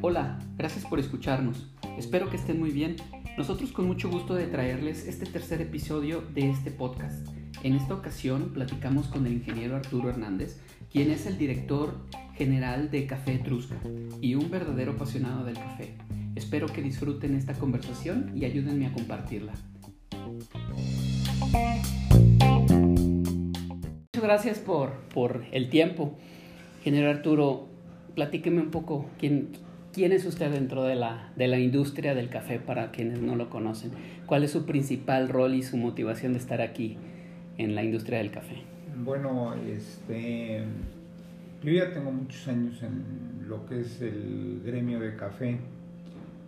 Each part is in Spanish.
Hola, gracias por escucharnos. Espero que estén muy bien. Nosotros con mucho gusto de traerles este tercer episodio de este podcast. En esta ocasión platicamos con el ingeniero Arturo Hernández, quien es el director general de Café Etrusca y un verdadero apasionado del café. Espero que disfruten esta conversación y ayúdenme a compartirla. Muchas gracias por, por el tiempo. Ingeniero Arturo, platíqueme un poco quién, quién es usted dentro de la, de la industria del café para quienes no lo conocen. ¿Cuál es su principal rol y su motivación de estar aquí en la industria del café? Bueno, este, yo ya tengo muchos años en lo que es el gremio de café,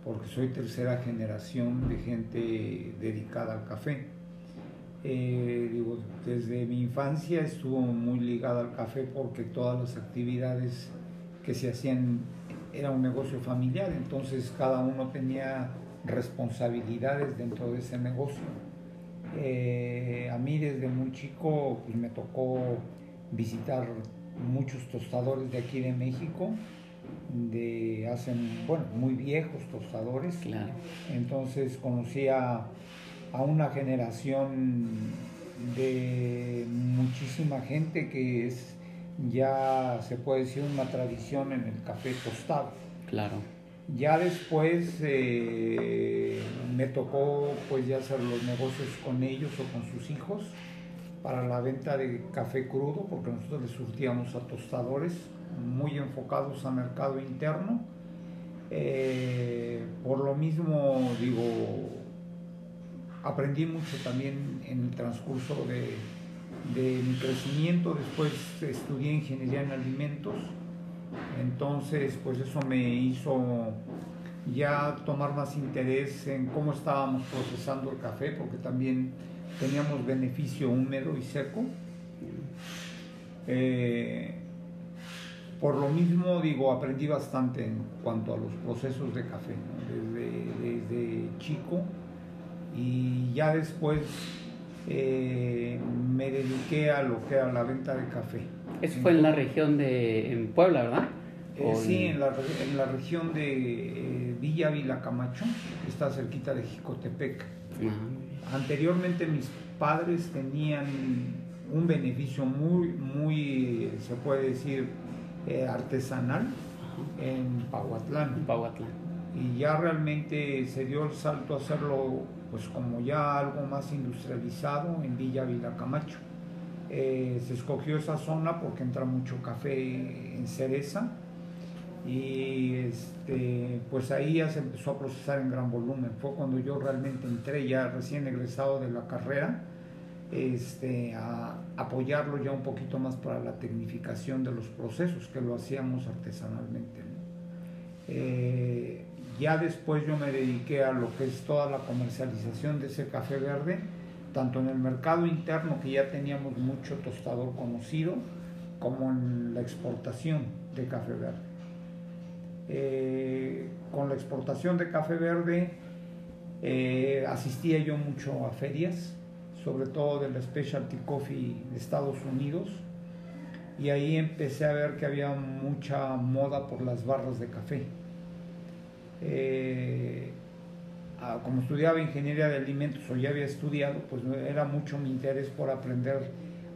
porque soy tercera generación de gente dedicada al café. Eh, digo, desde mi infancia estuvo muy ligada al café porque todas las actividades que se hacían era un negocio familiar, entonces cada uno tenía responsabilidades dentro de ese negocio. Eh, a mí desde muy chico pues, me tocó visitar muchos tostadores de aquí de México, de hace, bueno, muy viejos tostadores. Claro. Entonces conocí a, una generación de muchísima gente que es ya se puede decir una tradición en el café tostado. Claro. Ya después eh, me tocó pues ya hacer los negocios con ellos o con sus hijos para la venta de café crudo, porque nosotros le surtíamos a tostadores muy enfocados a mercado interno. Eh, por lo mismo, digo, aprendí mucho también en el transcurso de, mi crecimiento. Después estudié ingeniería en alimentos. Entonces, pues eso me hizo ya tomar más interés en cómo estábamos procesando el café, porque también teníamos beneficio húmedo y seco. Eh, por lo mismo, digo, aprendí bastante en cuanto a los procesos de café, desde, chico. Y ya después eh, me dediqué a lo que era la venta de café. Eso fue en la región de en Puebla, ¿verdad? Eh, sí, en la, en la, región de eh, Villa Vila Camacho, que está cerquita de Jicotepec. Anteriormente mis padres tenían un beneficio muy, muy, se puede decir, eh, artesanal Ajá. en Pahuatlán. Pahuatlán. Y ya realmente se dio el salto a hacerlo pues como ya algo más industrializado en Villa Vila Camacho. Eh, se escogió esa zona porque entra mucho café en cereza y este, pues ahí ya se empezó a procesar en gran volumen. Fue cuando yo realmente entré ya recién egresado de la carrera este, a apoyarlo ya un poquito más para la tecnificación de los procesos que lo hacíamos artesanalmente. Eh, ya después yo me dediqué a lo que es toda la comercialización de ese café verde, tanto en el mercado interno que ya teníamos mucho tostador conocido, como en la exportación de café verde. Eh, con la exportación de café verde eh, asistía yo mucho a ferias, sobre todo de la Specialty Coffee de Estados Unidos, y ahí empecé a ver que había mucha moda por las barras de café. Eh, como estudiaba ingeniería de alimentos o ya había estudiado, pues era mucho mi interés por aprender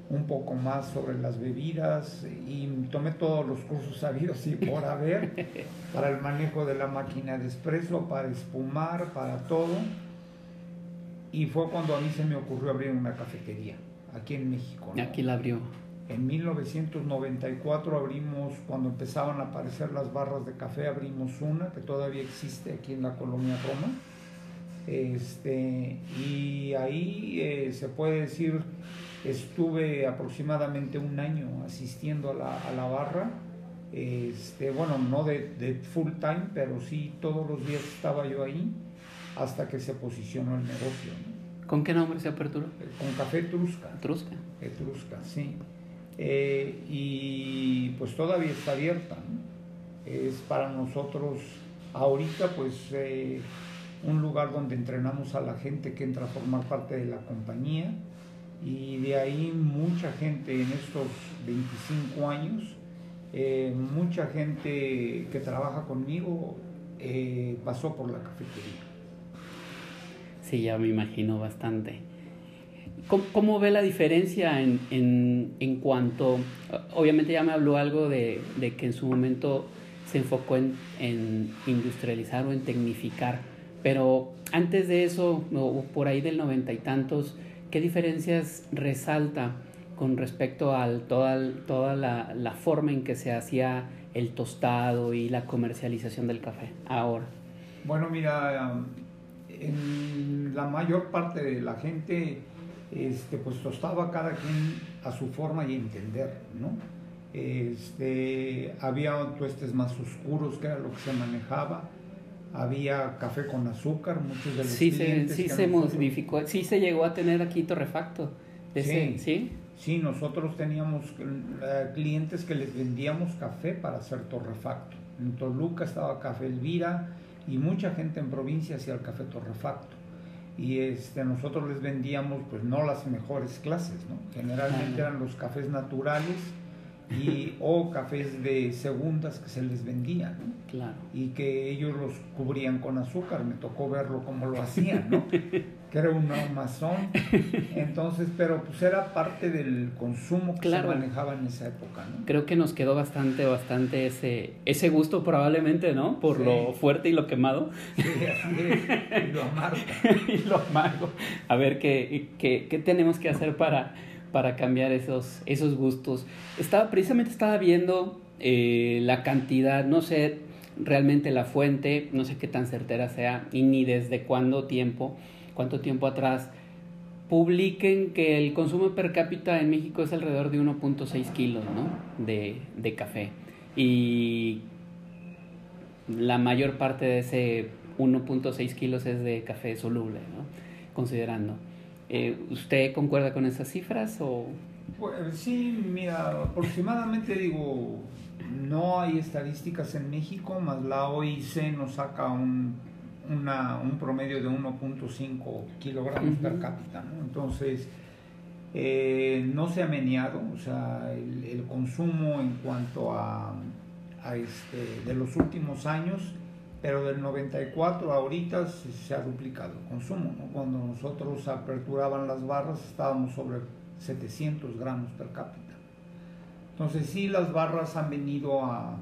un poco más sobre las bebidas y tomé todos los cursos sabidos y por haber para el manejo de la máquina de espresso, para espumar, para todo. Y fue cuando a mí se me ocurrió abrir una cafetería aquí en México. ¿no? Aquí la abrió. En 1994 abrimos, cuando empezaban a aparecer las barras de café, abrimos una que todavía existe aquí en la colonia Roma. Este, y ahí eh, se puede decir, estuve aproximadamente un año asistiendo a la, a la barra. Este, bueno, no de, de, full time, pero sí todos los días estaba yo ahí hasta que se posicionó el negocio. ¿no? ¿Con qué nombre se aperturó? Con Café Etrusca. Etrusca. Etrusca, sí. Eh, y pues todavía está abierta. Es para nosotros ahorita pues eh, un lugar donde entrenamos a la gente que entra a formar parte de la compañía Y de ahí mucha gente en estos 25 años, eh, mucha gente que trabaja conmigo pasó por la cafetería. Sí, ya me imagino bastante. ¿Cómo, ve la diferencia en, en, en, cuanto, obviamente ya me habló algo de, de que en su momento se enfocó en, en, industrializar o en tecnificar, pero antes de eso, o por ahí del noventa y tantos, ¿qué diferencias resalta con respecto a toda, toda la, la forma en que se hacía el tostado y la comercialización del café ahora? Bueno, mira, en la mayor parte de la gente este, pues tostaba cada quien a su forma y entender, ¿no? Este, había tuestes más oscuros, que era lo que se manejaba. Había café con azúcar, muchos de los sí clientes. Se, sí, se modificó, sí se llegó a tener aquí torrefacto. sí, sí. Sí, nosotros teníamos eh, clientes que les vendíamos café para hacer torrefacto. En Toluca estaba Café Elvira y mucha gente en provincia hacía el café torrefacto y este, nosotros les vendíamos pues no las mejores clases, ¿no? Generalmente eran los cafés naturales y, o cafés de segundas que se les vendían, Claro. Y que ellos los cubrían con azúcar, me tocó verlo como lo hacían, ¿no? que era un amazón. Entonces, pero pues era parte del consumo que se manejaba en esa época, ¿no? Creo que nos quedó bastante, bastante ese, ese gusto probablemente, ¿no? Por lo fuerte y lo quemado. Sí, Y lo amargo. y lo amargo. A ver, ¿qué, qué, qué tenemos que hacer para para cambiar esos, esos gustos. Estaba, precisamente estaba viendo eh, la cantidad, no sé realmente la fuente, no sé qué tan certera sea y ni desde cuándo tiempo, cuánto tiempo atrás, publiquen que el consumo per cápita en México es alrededor de 1.6 kilos ¿no? de, café. Y la mayor parte de ese 1.6 kilos es de café soluble, ¿no? considerando. Eh, ¿Usted concuerda con esas cifras o...? Pues, sí, mira, aproximadamente digo, no hay estadísticas en México, más la OIC nos saca un, una, un promedio de 1.5 kilogramos per cápita, ¿no? Entonces, eh, no se ha meneado, o sea, el, el consumo en cuanto a, a este, de los últimos años pero del 94 a ahorita se, ha duplicado el consumo. Cuando nosotros aperturaban las barras estábamos sobre 700 gramos per cápita. Entonces sí, las barras han venido a,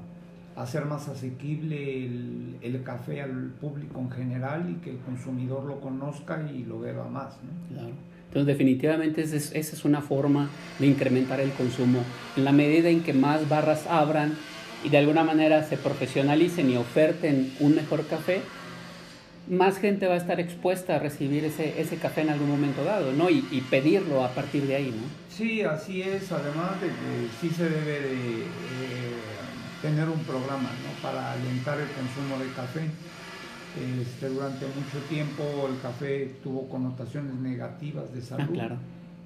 hacer más asequible el, el, café al público en general y que el consumidor lo conozca y lo beba más. Claro. Entonces definitivamente esa es, esa es una forma de incrementar el consumo. En la medida en que más barras abran, y de alguna manera se profesionalicen y oferten un mejor café, más gente va a estar expuesta a recibir ese, ese café en algún momento dado, ¿no? Y, y, pedirlo a partir de ahí, ¿no? Sí, así es, además de que sí se debe de tener un programa, ¿no? Para alentar el consumo de café. Este, durante mucho tiempo el café tuvo connotaciones negativas de salud. Ah, claro.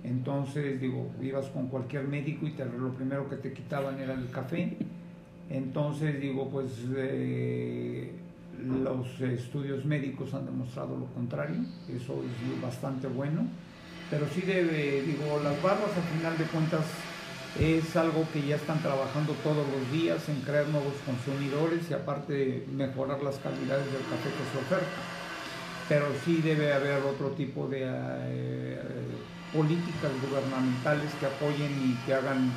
Entonces, digo, ibas con cualquier médico y te, lo primero que te quitaban era el café. Entonces digo, pues eh, los estudios médicos han demostrado lo contrario, eso es bastante bueno, pero sí debe, digo, las barras al final de cuentas es algo que ya están trabajando todos los días en crear nuevos consumidores y aparte mejorar las calidades del café que se oferta. Pero sí debe haber otro tipo de eh, políticas gubernamentales que apoyen y que hagan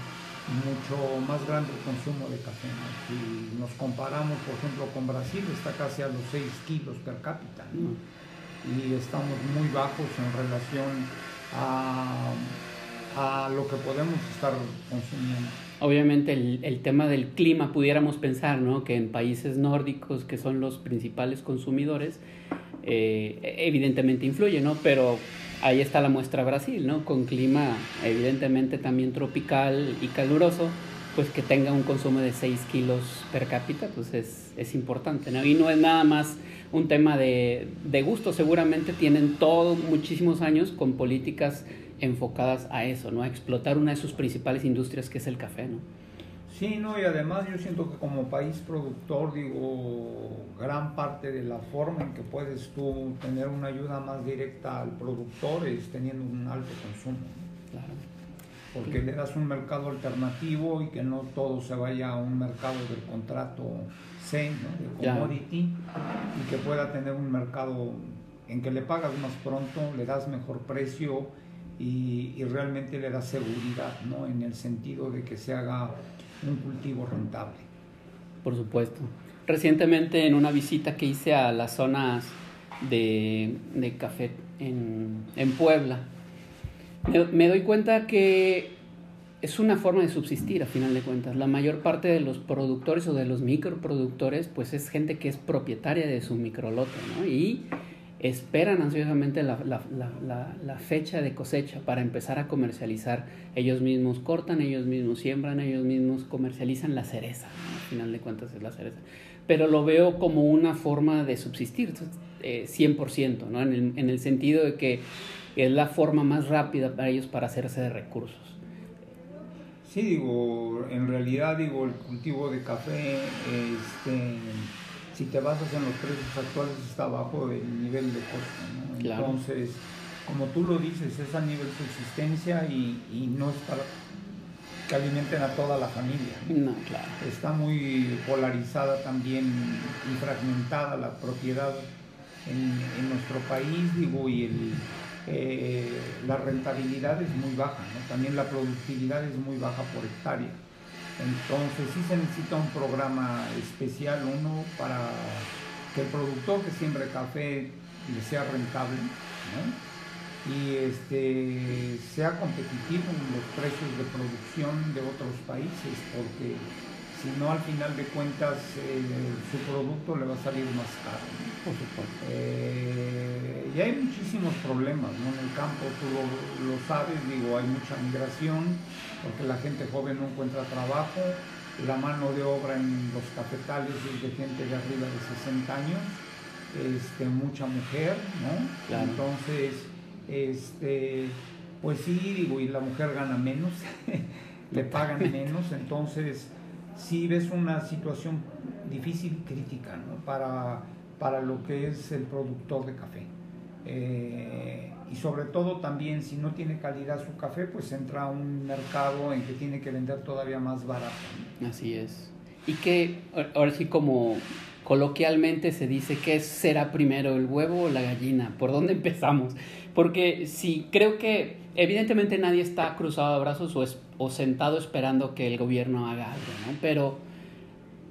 mucho más grande el consumo de café. Si nos comparamos, por ejemplo, con Brasil, está casi a los 6 kilos per cápita. Y estamos muy bajos en relación a, a, lo que podemos estar consumiendo. Obviamente el, el, tema del clima, pudiéramos pensar ¿no? que en países nórdicos, que son los principales consumidores, eh, evidentemente influye, ¿no? pero ahí está la muestra Brasil, ¿no? Con clima evidentemente también tropical y caluroso, pues que tenga un consumo de 6 kilos per cápita, pues es, es importante, ¿no? Y no es nada más un tema de, de gusto, seguramente tienen todo, muchísimos años con políticas enfocadas a eso, ¿no? A explotar una de sus principales industrias que es el café, ¿no? Sí, no, y además yo siento que como país productor, digo, gran parte de la forma en que puedes tú tener una ayuda más directa al productor es teniendo un alto consumo. Porque le das un mercado alternativo y que no todo se vaya a un mercado del contrato C, de commodity, y que pueda tener un mercado en que le pagas más pronto, le das mejor precio y, realmente le das seguridad, ¿no? En el sentido de que se haga un cultivo rentable. Por supuesto. Recientemente en una visita que hice a las zonas de, café en, Puebla, me, doy cuenta que es una forma de subsistir a final de cuentas. La mayor parte de los productores o de los microproductores pues es gente que es propietaria de su microlote, ¿no? Y esperan ansiosamente la, fecha de cosecha para empezar a comercializar. Ellos mismos cortan, ellos mismos siembran, ellos mismos comercializan la cereza. Al final de cuentas es la cereza. Pero lo veo como una forma de subsistir, 100%, eh, ¿no? en, el, en el sentido de que es la forma más rápida para ellos para hacerse de recursos. Sí, digo, en realidad, digo, el cultivo de café, este si te basas en los precios actuales está bajo el nivel de costo. Entonces, como tú lo dices, es a nivel subsistencia y, no es para que alimenten a toda la familia. Está muy polarizada también y fragmentada la propiedad en, nuestro país, digo, y eh, la rentabilidad es muy baja, también la productividad es muy baja por hectárea. Entonces sí se necesita un programa especial, uno, para que el productor que siembre café le sea rentable y este, sea competitivo en los precios de producción de otros países, porque si no al final de cuentas eh, su producto le va a salir más caro. Por supuesto. Eh, y hay muchísimos problemas en el campo, tú lo, sabes, digo, hay mucha migración, porque la gente joven no encuentra trabajo, la mano de obra en los cafetales es de gente de arriba de 60 años, este, mucha mujer, ¿no? Entonces, este, pues sí, digo, y la mujer gana menos, le pagan menos, entonces sí ves una situación difícil y crítica para, para lo que es el productor de café. Eh, y sobre todo también si no tiene calidad su café, pues entra a un mercado en que tiene que vender todavía más barato. Así es. Y que ahora sí como coloquialmente se dice que será primero el huevo o la gallina, ¿por dónde empezamos? Porque si creo que evidentemente nadie está cruzado de brazos o, o sentado esperando que el gobierno haga algo, ¿no? Pero,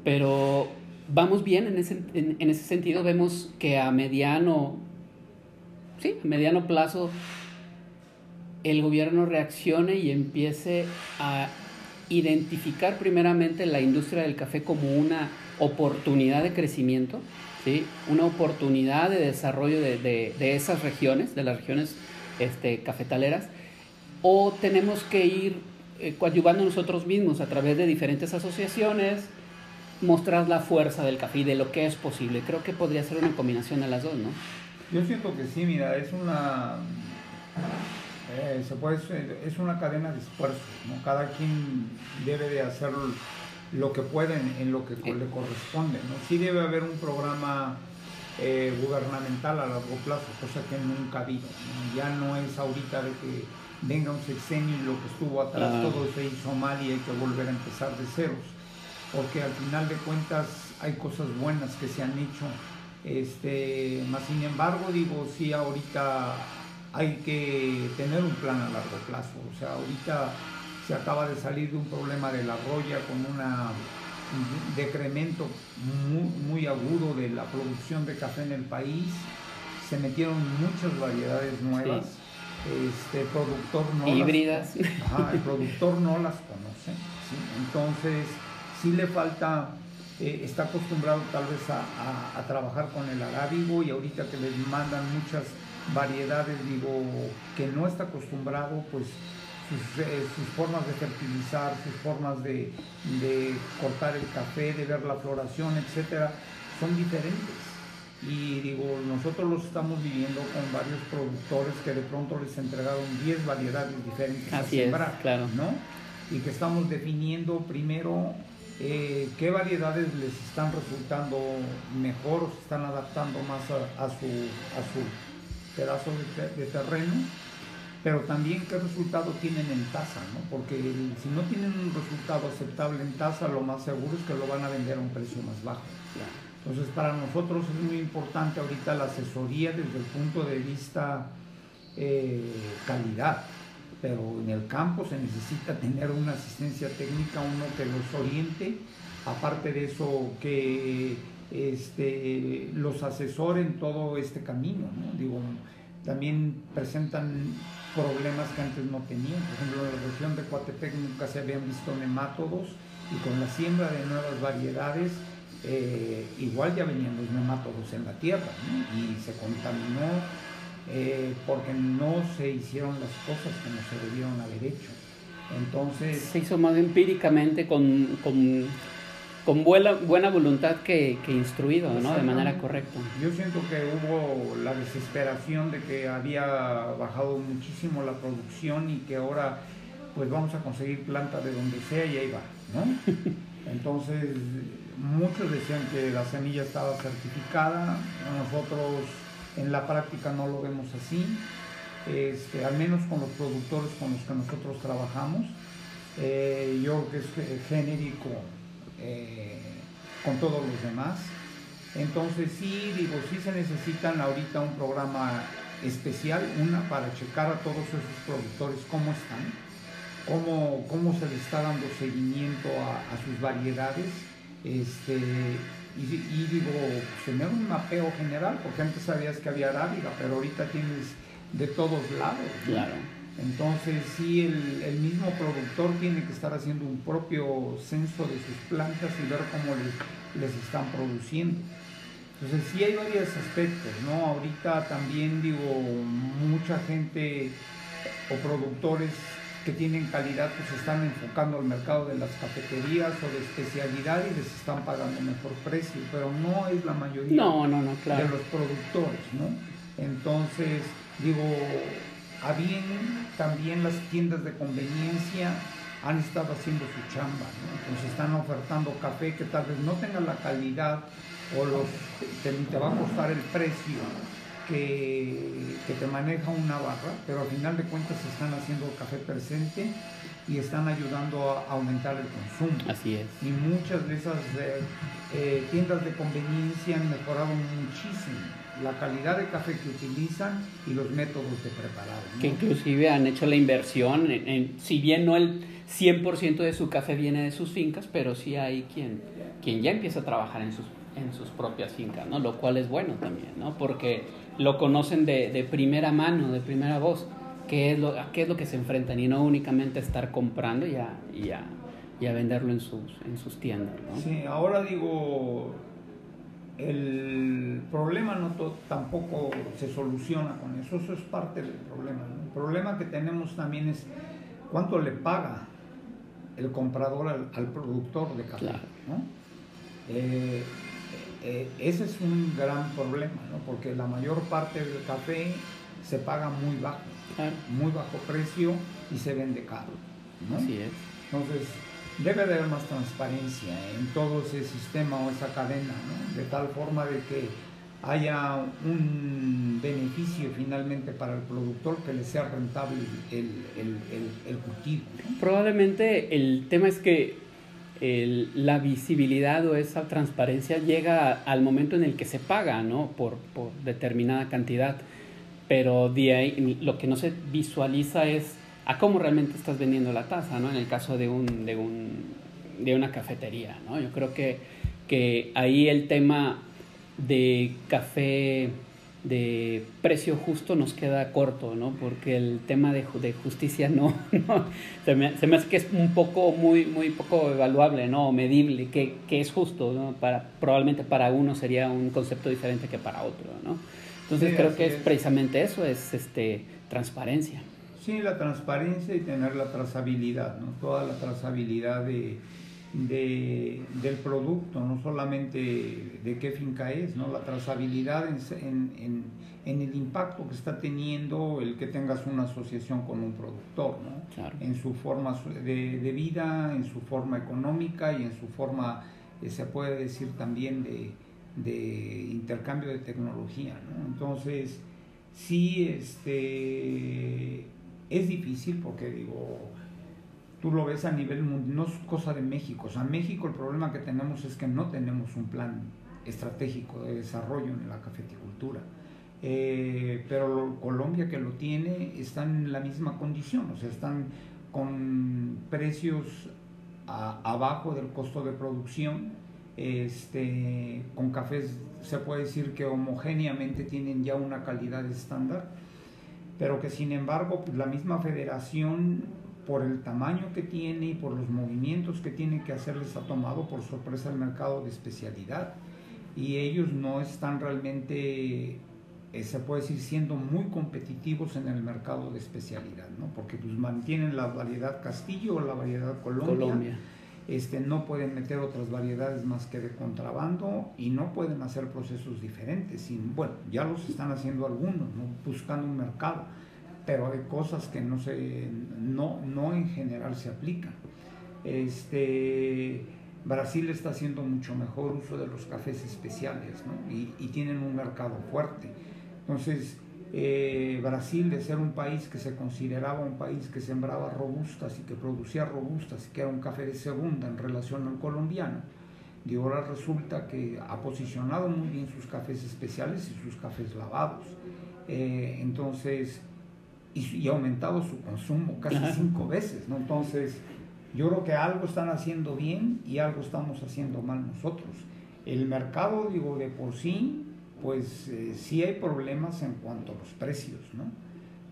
pero vamos bien en ese, en, en ese sentido, vemos que a mediano sí, a mediano plazo el gobierno reaccione y empiece a identificar primeramente la industria del café como una oportunidad de crecimiento, ¿sí? una oportunidad de desarrollo de, esas regiones, de las regiones este, cafetaleras, o tenemos que ir eh, coadyuvando nosotros mismos a través de diferentes asociaciones, mostrar la fuerza del café y de lo que es posible. Creo que podría ser una combinación de las dos, ¿no? Yo siento que sí, mira, es una eh, se puede, es una cadena de esfuerzo, ¿no? Cada quien debe de hacer lo que puede en, lo que le corresponde, ¿no? Sí debe haber un programa eh, gubernamental a largo plazo, cosa que nunca ha habido, Ya no es ahorita de que venga un sexenio y lo que estuvo atrás, todo se hizo mal y hay que volver a empezar de ceros, porque al final de cuentas hay cosas buenas que se han hecho este, más sin embargo, digo, sí, ahorita hay que tener un plan a largo plazo. O sea, ahorita se acaba de salir de un problema de la roya con un decremento muy, agudo de la producción de café en el país. Se metieron muchas variedades nuevas. Este productor no híbridas. el productor no las conoce. Entonces, sí le falta eh, está acostumbrado tal vez a, trabajar con el arábigo y ahorita que les mandan muchas variedades, digo, que no está acostumbrado, pues sus, eh, formas de fertilizar, sus formas de, cortar el café, de ver la floración, etcétera, son diferentes. Y digo, nosotros los estamos viviendo con varios productores que de pronto les entregaron 10 variedades diferentes Así a sembrar, claro. ¿no? Y que estamos definiendo primero eh, qué variedades les están resultando mejor o se están adaptando más a, su, a su, pedazo de, terreno pero también qué resultado tienen en tasa, ¿no? porque si no tienen un resultado aceptable en tasa, lo más seguro es que lo van a vender a un precio más bajo. Entonces, para nosotros es muy importante ahorita la asesoría desde el punto de vista eh, calidad, pero en el campo se necesita tener una asistencia técnica, uno que los oriente, aparte de eso, que este, los asesore en todo este camino. ¿no? Digo, también presentan problemas que antes no tenían. Por ejemplo, en la región de Coatepec nunca se habían visto nemátodos y con la siembra de nuevas variedades eh, igual ya venían los nemátodos en la tierra y se contaminó eh, porque no se hicieron las cosas como se debieron haber hecho. Entonces... Se hizo más empíricamente con, con con buena, buena voluntad que, que instruido, ¿no? De manera correcta. Yo siento que hubo la desesperación de que había bajado muchísimo la producción y que ahora pues vamos a conseguir planta de donde sea y ahí va, ¿no? Entonces muchos decían que la semilla estaba certificada, nosotros en la práctica no lo vemos así, este, al menos con los productores con los que nosotros trabajamos. Eh, yo creo que es genérico eh, con todos los demás. Entonces sí, digo, sí se necesitan ahorita un programa especial, una para checar a todos esos productores cómo están, cómo, cómo se les está dando seguimiento a, sus variedades, este, y, digo, tener un mapeo general, porque antes sabías que había arábiga, pero ahorita tienes de todos lados. Claro. Entonces sí, el, mismo productor tiene que estar haciendo un propio censo de sus plantas y ver cómo les, están produciendo. Entonces sí hay varios aspectos, ¿no? Ahorita también digo, mucha gente o productores que tienen calidad pues están enfocando al mercado de las cafeterías o de especialidad y les están pagando mejor precio, pero no es la mayoría no, no, no, claro. de los productores, ¿no? Entonces, digo, a bien también las tiendas de conveniencia han estado haciendo su chamba, entonces están ofertando café que tal vez no tenga la calidad o los, te, va a costar el precio que, que, te maneja una barra, pero al final de cuentas están haciendo café presente y están ayudando a aumentar el consumo. Así es. Y muchas de esas eh, eh, tiendas de conveniencia han mejorado muchísimo la calidad de café que utilizan y los métodos de preparado. Que inclusive han hecho la inversión, en, si bien no el 100% de su café viene de sus fincas, pero sí hay quien, quien ya empieza a trabajar en sus, en sus propias fincas, ¿no? Lo cual es bueno también, ¿no? Porque lo conocen de, de primera mano, de primera voz, qué es, lo, a qué es lo que se enfrentan y no únicamente estar comprando y a, y a, y a venderlo en sus, en sus tiendas, ¿no? Sí, ahora digo el problema no tampoco se soluciona con eso, eso es parte del problema. El problema que tenemos también es cuánto le paga el comprador al, productor de café. Eh, eh, ese es un gran problema, porque la mayor parte del café se paga muy bajo, muy bajo precio y se vende caro. Así es. Entonces, debe de haber más transparencia en todo ese sistema o esa cadena, ¿no? de tal forma de que haya un beneficio finalmente para el productor que le sea rentable el, el, el, cultivo. Probablemente el tema es que la visibilidad o esa transparencia llega al momento en el que se paga ¿no? por, por determinada cantidad, pero de ahí, lo que no se visualiza es a cómo realmente estás vendiendo la taza, ¿no? En el caso de, un, de, un, de una cafetería, ¿no? Yo creo que, que ahí el tema de café de precio justo nos queda corto, ¿no? Porque el tema de, de justicia no, se, me, se, me, hace que es un poco, muy, muy poco evaluable, ¿no? O medible, que, que es justo, ¿no? Para, probablemente para uno sería un concepto diferente que para otro, ¿no? Entonces creo que es, es precisamente eso, es este, transparencia. Sí, la transparencia y tener la trazabilidad, ¿no? toda la trazabilidad de, del producto, no solamente de qué finca es, ¿no? la trazabilidad en, el impacto que está teniendo el que tengas una asociación con un productor, ¿no? en su forma de, vida, en su forma económica y en su forma, eh, se puede decir también, de, de intercambio de tecnología. ¿no? Entonces, sí, este Es difícil porque digo, tú lo ves a nivel mundial, no es cosa de México. O sea, México el problema que tenemos es que no tenemos un plan estratégico de desarrollo en la cafeticultura. Eh, pero Colombia que lo tiene está en la misma condición, o sea, están con precios abajo del costo de producción, este, con cafés se puede decir que homogéneamente tienen ya una calidad estándar, pero que sin embargo pues, la misma federación por el tamaño que tiene y por los movimientos que tiene que hacer les ha tomado por sorpresa el mercado de especialidad y ellos no están realmente eh, se puede decir siendo muy competitivos en el mercado de especialidad, ¿no? porque pues mantienen la variedad Castillo o la variedad Colombia, Este, no pueden meter otras variedades más que de contrabando y no pueden hacer procesos diferentes. Y, bueno, ya los están haciendo algunos, ¿no? buscando un mercado, pero hay cosas que no, se, no, no en general se aplican. Este, Brasil está haciendo mucho mejor uso de los cafés especiales ¿no? y, y tienen un mercado fuerte. Entonces, eh, Brasil, de ser un país que se consideraba un país que sembraba robustas y que producía robustas, que era un café de segunda en relación al colombiano, y ahora resulta que ha posicionado muy bien sus cafés especiales y sus cafés lavados. Eh, entonces, y, ha aumentado su consumo casi cinco veces, ¿no? Entonces, yo creo que algo están haciendo bien y algo estamos haciendo mal nosotros. El mercado, digo, de por sí pues eh, sí hay problemas en cuanto a los precios, ¿no?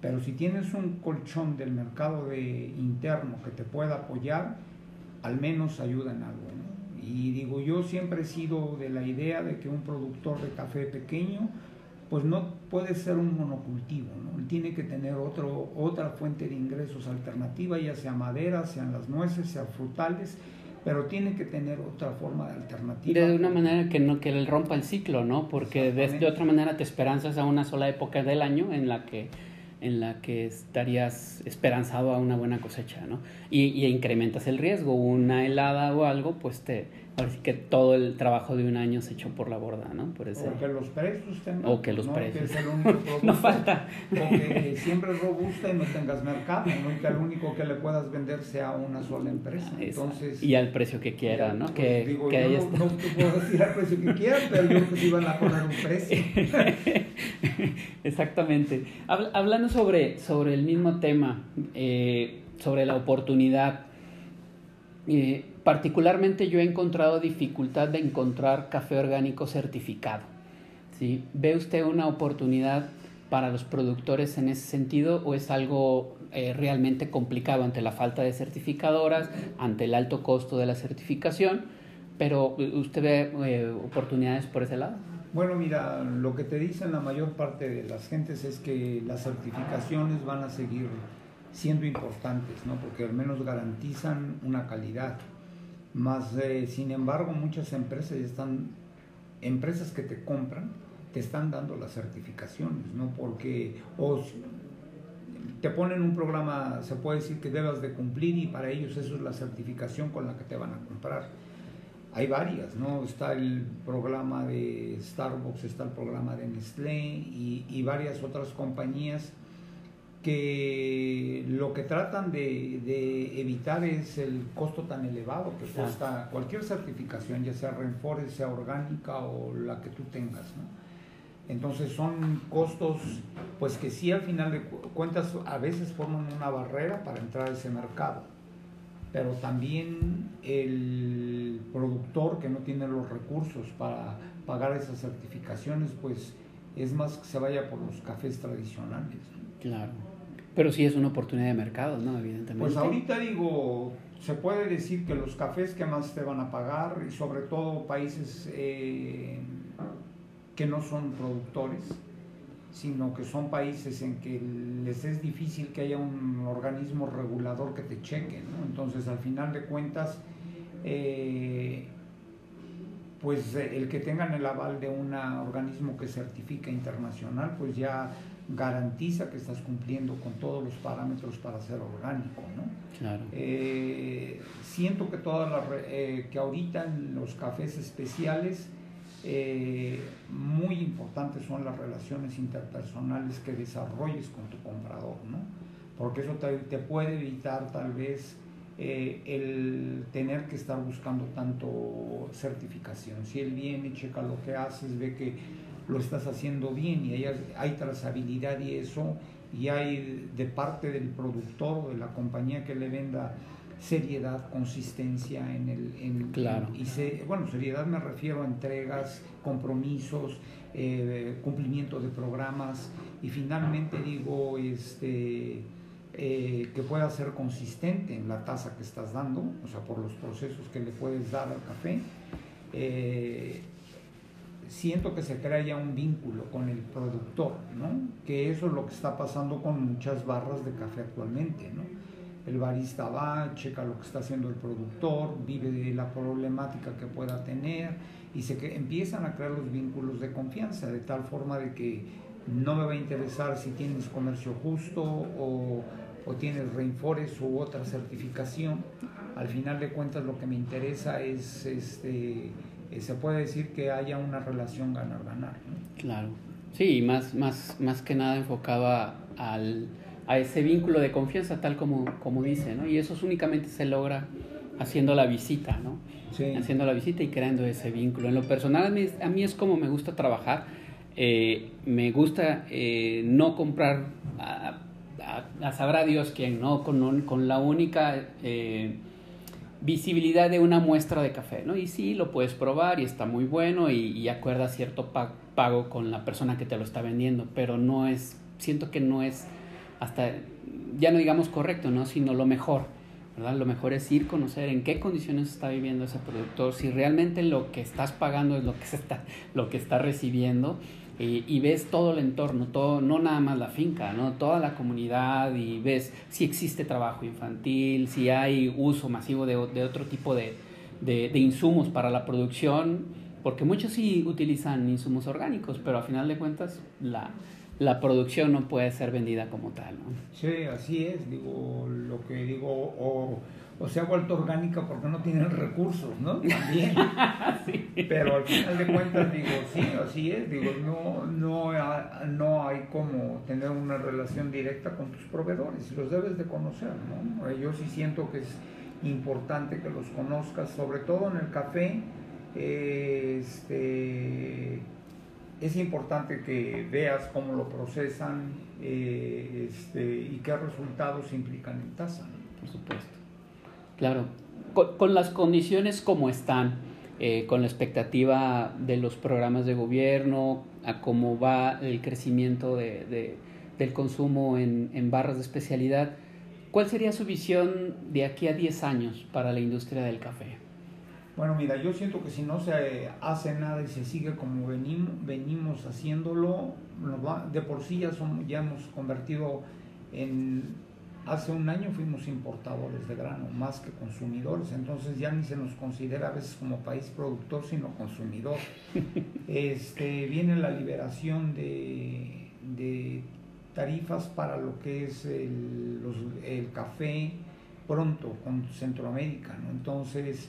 Pero si tienes un colchón del mercado de interno que te pueda apoyar, al menos ayuda en algo, ¿no? Y digo, yo siempre he sido de la idea de que un productor de café pequeño, pues no puede ser un monocultivo, ¿no? Tiene que tener otro, otra fuente de ingresos alternativa, ya sea madera, sean las nueces, sean frutales, pero tiene que tener otra forma de alternativa. De una manera que no que él rompa el ciclo, ¿no? Porque de, de, otra manera te esperanzas a una sola época del año en la que en la que estarías esperanzado a una buena cosecha, ¿no? Y, y incrementas el riesgo, una helada o algo, pues te, Así que todo el trabajo de un año se echó por la borda, ¿no? Por ese... O que los precios estén... O que los precios. Que es el único no falta. O que siempre es robusta y no tengas mercado, ¿no? Y que el único que le puedas vender sea una sola empresa. Entonces... Y al precio que quiera, ¿no? Pues, que, digo, que yo no, no, te puedo decir al precio que quieras, pero yo que iban a poner un precio. Exactamente. Hablando sobre, sobre el mismo tema, eh, sobre la oportunidad... Eh, Particularmente yo he encontrado dificultad de encontrar café orgánico certificado. ¿sí? ¿Ve usted una oportunidad para los productores en ese sentido o es algo eh, realmente complicado ante la falta de certificadoras, ante el alto costo de la certificación? Pero ¿usted ve eh, oportunidades por ese lado? Bueno, mira, lo que te dicen la mayor parte de las gentes es que las certificaciones van a seguir siendo importantes, ¿no? Porque al menos garantizan una calidad. Más, eh, sin embargo, muchas empresas están, empresas que te compran, te están dando las certificaciones, ¿no? Porque o te ponen un programa, se puede decir que debas de cumplir y para ellos eso es la certificación con la que te van a comprar. Hay varias, ¿no? Está el programa de Starbucks, está el programa de Nestlé y, y varias otras compañías que lo que tratan de, evitar es el costo tan elevado que cuesta cualquier certificación, ya sea Renfores, sea orgánica o la que tú tengas. Entonces son costos pues que sí al final de cuentas a veces forman una barrera para entrar a ese mercado, pero también el productor que no tiene los recursos para pagar esas certificaciones pues es más que se vaya por los cafés tradicionales. Claro. Pero sí es una oportunidad de mercado, ¿no? Evidentemente. Pues ahorita digo, se puede decir que los cafés que más te van a pagar, y sobre todo países eh, que no son productores, sino que son países en que les es difícil que haya un organismo regulador que te cheque, ¿no? Entonces, al final de cuentas, eh, pues el que tengan el aval de un organismo que certifica internacional, pues ya garantiza que estás cumpliendo con todos los parámetros para ser orgánico, ¿no? Claro. Eh, siento que todas las eh, que ahorita en los cafés especiales eh, muy importantes son las relaciones interpersonales que desarrolles con tu comprador, ¿no? porque eso te, puede evitar tal vez eh, el tener que estar buscando tanto certificación. Si él viene, checa lo que haces, ve que lo estás haciendo bien y hay, hay trazabilidad y eso, y hay de parte del productor o de la compañía que le venda seriedad, consistencia en el... claro. y bueno, seriedad me refiero a entregas, compromisos, eh, cumplimiento de programas y finalmente digo este, eh, que pueda ser consistente en la tasa que estás dando, o sea, por los procesos que le puedes dar al café. Eh, siento que se crea ya un vínculo con el productor, ¿no? Que eso es lo que está pasando con muchas barras de café actualmente, ¿no? el barista va, checa lo que está haciendo el productor, vive de la problemática que pueda tener y se que empiezan a crear los vínculos de confianza de tal forma de que no me va a interesar si tienes comercio justo o, o tienes Reinfores u otra certificación. Al final de cuentas lo que me interesa es, este, eh, se puede decir que haya una relación ganar-ganar. Claro, sí, más, más, más que nada enfocado al a ese vínculo de confianza, tal como, como dice, ¿no? Y eso únicamente se logra haciendo la visita, ¿no? Sí. Haciendo la visita y creando ese vínculo. En lo personal, a mí, es como me gusta trabajar. Eh, me gusta eh, no comprar a, sabrá Dios quién, ¿no? Con, con la única eh, visibilidad de una muestra de café, ¿no? Y sí, lo puedes probar y está muy bueno y, y acuerda cierto pago con la persona que te lo está vendiendo, pero no es, siento que no es hasta, ya no digamos correcto, ¿no? sino lo mejor. ¿verdad? Lo mejor es ir conocer en qué condiciones está viviendo ese productor, si realmente lo que estás pagando es lo que, se está, lo que está recibiendo y, ves todo el entorno, todo, no nada más la finca, ¿no? toda la comunidad y ves si existe trabajo infantil, si hay uso masivo de, de otro tipo de, de, insumos para la producción, porque muchos sí utilizan insumos orgánicos, pero a final de cuentas la, la producción no puede ser vendida como tal. ¿no? Sí, así es, digo, lo que digo, o se ha vuelto orgánica porque no tienen recursos, ¿no? También. Pero al final de cuentas digo, sí, así es, digo, no, no, no hay como tener una relación directa con tus proveedores, los debes de conocer, ¿no? Yo sí siento que es importante que los conozcas, sobre todo en el café, este es importante que veas cómo lo procesan eh, este, y qué resultados implican en tasa. Por supuesto. Claro, con, las condiciones como están, eh, con la expectativa de los programas de gobierno, a cómo va el crecimiento de, del consumo en, en barras de especialidad, ¿cuál sería su visión de aquí a 10 años para la industria del café? Bueno, mira, yo siento que si no se hace nada y se sigue como venimos, venimos haciéndolo, de por sí ya, ya hemos convertido en... Hace un año fuimos importadores de grano, más que consumidores, entonces ya ni se nos considera a veces como país productor, sino consumidor. Este, viene la liberación de, de tarifas para lo que es el, el café pronto con Centroamérica, ¿no? Entonces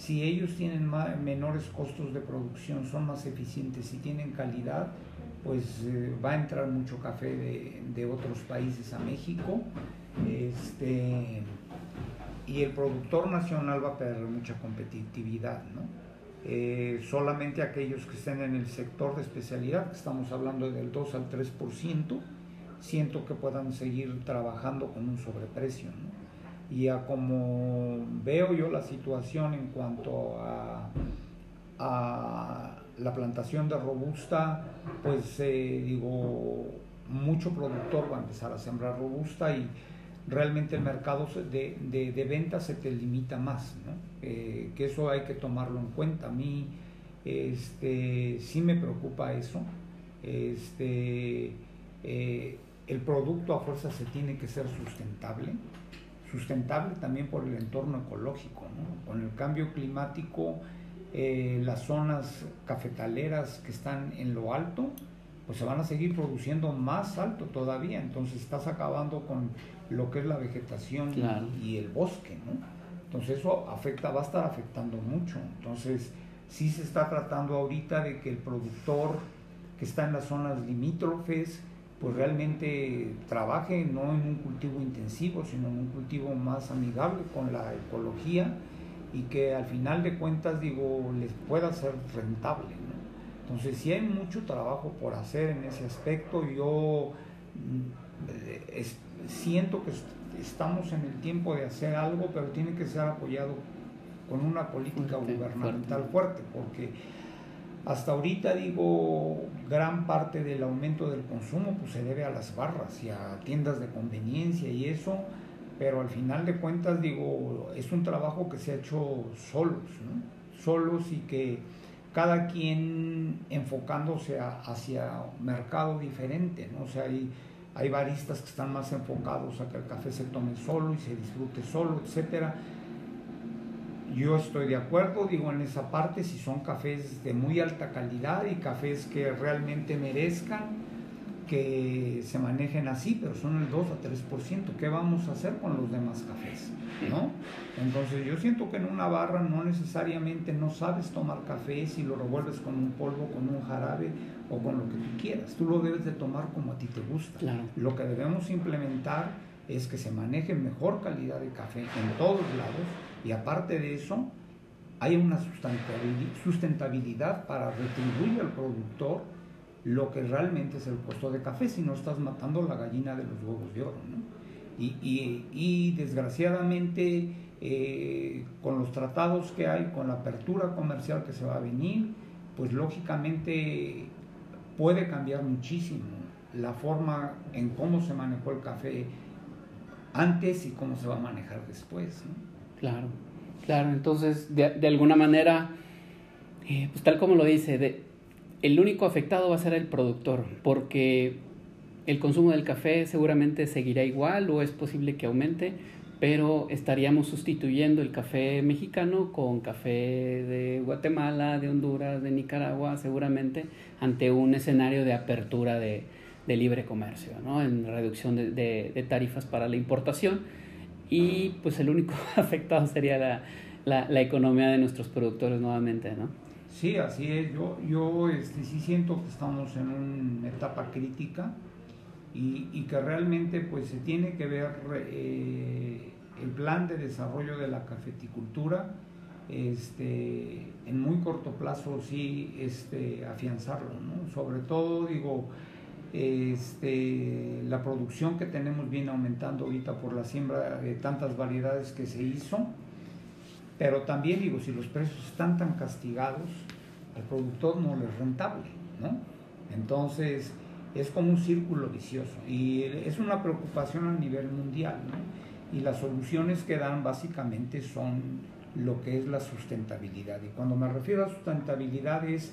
si ellos tienen menores costos de producción, son más eficientes y tienen calidad, pues eh, va a entrar mucho café de, otros países a México. Este, y el productor nacional va a perder mucha competitividad, ¿no? Eh, solamente aquellos que estén en el sector de especialidad, que estamos hablando del 2 al 3%, siento que puedan seguir trabajando con un sobreprecio, ¿no? y a como veo yo la situación en cuanto a, a la plantación de robusta, pues eh, digo, mucho productor va a empezar a sembrar robusta y realmente el mercado de, de, de venta se te limita más, ¿no? Eh, que eso hay que tomarlo en cuenta. A mí este, sí me preocupa eso. Este, eh, el producto a fuerza se tiene que ser sustentable sustentable también por el entorno ecológico. Con el cambio climático, eh, las zonas cafetaleras que están en lo alto, pues se van a seguir produciendo más alto todavía. Entonces estás acabando con lo que es la vegetación y, el bosque. Entonces eso afecta, va a estar afectando mucho. Entonces sí se está tratando ahorita de que el productor que está en las zonas limítrofes, pues realmente trabaje no en un cultivo intensivo, sino en un cultivo más amigable con la ecología y que al final de cuentas, digo, les pueda ser rentable. Entonces, si hay mucho trabajo por hacer en ese aspecto, yo mm, siento que estamos en el tiempo de hacer algo, pero tiene que ser apoyado con una política gubernamental fuerte, porque hasta ahorita digo, gran parte del aumento del consumo pues, se debe a las barras y a tiendas de conveniencia y eso, pero al final de cuentas digo, es un trabajo que se ha hecho solos, ¿no? solos y que cada quien enfocándose hacia mercado diferente, ¿no? O sea, hay, hay baristas que están más enfocados a que el café se tome solo y se disfrute solo, etcétera yo estoy de acuerdo, digo, en esa parte, si son cafés de muy alta calidad y cafés que realmente merezcan que se manejen así, pero son el 2 a 3%. ¿Qué vamos a hacer con los demás cafés? ¿No? Entonces yo siento que en una barra no necesariamente no sabes tomar café si lo revuelves con un polvo, con un jarabe o con lo que tú quieras. Tú lo debes de tomar como a ti te gusta. Lo que debemos implementar es que se maneje mejor calidad de café en todos lados y aparte de eso, hay una sustentabilidad para retribuir al productor lo que realmente es el costo de café, si no estás matando la gallina de los huevos de oro. Y, desgraciadamente, eh, con los tratados que hay, con la apertura comercial que se va a venir, pues lógicamente puede cambiar muchísimo la forma en cómo se manejó el café antes y cómo se va a manejar después. Claro, claro. Entonces, de, alguna manera, eh, pues tal como lo dice, el único afectado va a ser el productor, porque el consumo del café seguramente seguirá igual o es posible que aumente, pero estaríamos sustituyendo el café mexicano con café de Guatemala, de Honduras, de Nicaragua, seguramente ante un escenario de apertura de, libre comercio, ¿no? en reducción de tarifas para la importación y pues el único afectado sería la, la, la, economía de nuestros productores nuevamente, ¿no? Sí, así es. Yo, yo este, sí siento que estamos en una etapa crítica y, y que realmente pues se tiene que ver eh, el plan de desarrollo de la cafeticultura este, en muy corto plazo sí este, afianzarlo, ¿no? Sobre todo, digo, este, la producción que tenemos viene aumentando ahorita por la siembra de tantas variedades que se hizo, pero también digo, si los precios están tan castigados, al productor no le es rentable, ¿no? Entonces es como un círculo vicioso y es una preocupación a nivel mundial, ¿no? Y las soluciones que dan básicamente son lo que es la sustentabilidad. Y cuando me refiero a sustentabilidad es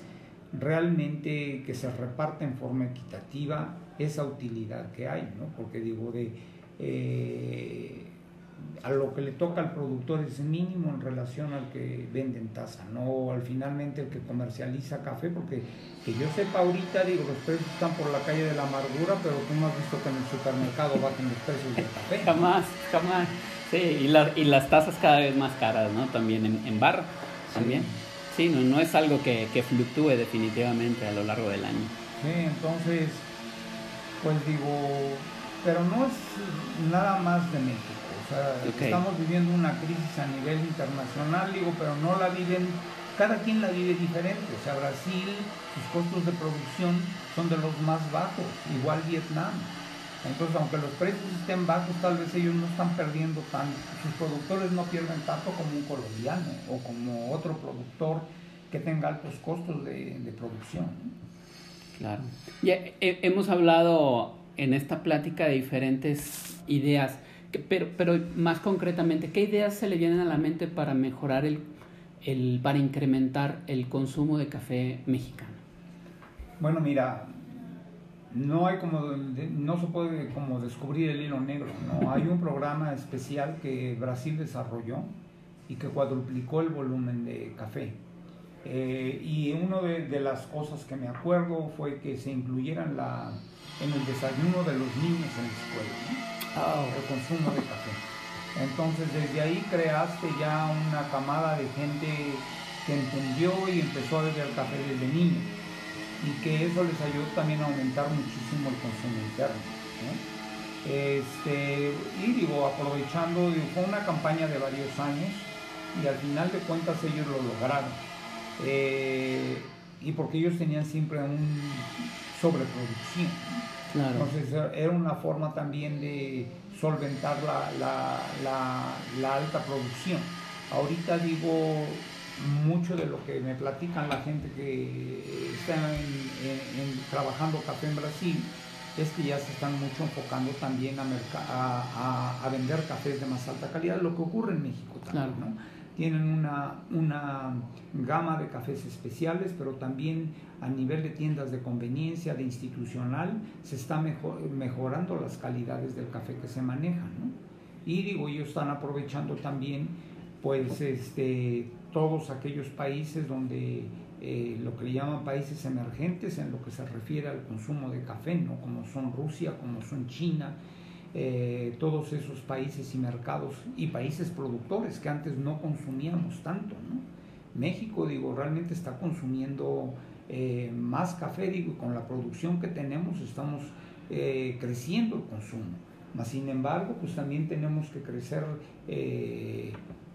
realmente que se reparte en forma equitativa esa utilidad que hay, ¿no? Porque digo, de, eh, a lo que le toca al productor es mínimo en relación al que vende en taza, no al finalmente el que comercializa café, porque que yo sepa ahorita, digo, los precios están por la calle de la amargura, pero tú no has visto que en el supermercado bajen los precios del café. jamás, jamás. Sí, y, y las tazas cada vez más caras, ¿no? También en, en bar, también. Sí, no, es algo que, fluctúe definitivamente a lo largo del año. Sí, entonces, pues digo, pero no es nada más de México. Sea, estamos viviendo una crisis a nivel internacional, digo, pero no la viven, cada quien la vive diferente. O sea, Brasil, sus costos de producción son de los más bajos, igual Vietnam. Entonces, aunque los precios estén bajos, tal vez ellos no están perdiendo tanto, sus productores no pierden tanto como un colombiano o como otro productor que tenga altos costos de, producción. Claro. Ya hemos hablado en esta plática de diferentes ideas, pero, pero más concretamente, ¿qué ideas se le vienen a la mente para mejorar el, el, para incrementar el consumo de café mexicano? Bueno, mira, no hay como no se puede como descubrir el hilo negro no hay un programa especial que Brasil desarrolló y que cuadruplicó el volumen de café. Eh, y una de, las cosas que me acuerdo fue que se incluyeran la en el desayuno de los niños en la escuela ah, el consumo de café entonces desde ahí creaste ya una camada de gente que entendió y empezó a beber café desde niño y que eso les ayudó también a aumentar muchísimo el consumo interno. Este, y digo, aprovechando, fue una campaña de varios años y al final de cuentas ellos lo lograron. Eh, y porque ellos tenían siempre un sobreproducción. Entonces era una forma también de solventar la, la, alta producción. Ahorita digo, mucho de lo que me platican la gente que está trabajando café en Brasil es que ya se están mucho enfocando también a, a, vender cafés de más alta calidad, lo que ocurre en México también. Tienen una, una gama de cafés especiales, pero también a nivel de tiendas de conveniencia, de institucional, se está mejorando las calidades del café que se manejan. Y digo, ellos están aprovechando también pues este, todos aquellos países donde eh, lo que le llaman países emergentes en lo que se refiere al consumo de café, ¿no? como son Rusia, como son China, eh, todos esos países y mercados y países productores que antes no consumíamos tanto. ¿no? México, digo, realmente está consumiendo eh, más café, digo, y con la producción que tenemos estamos creciendo el consumo. Mas, sin embargo, pues también tenemos que crecer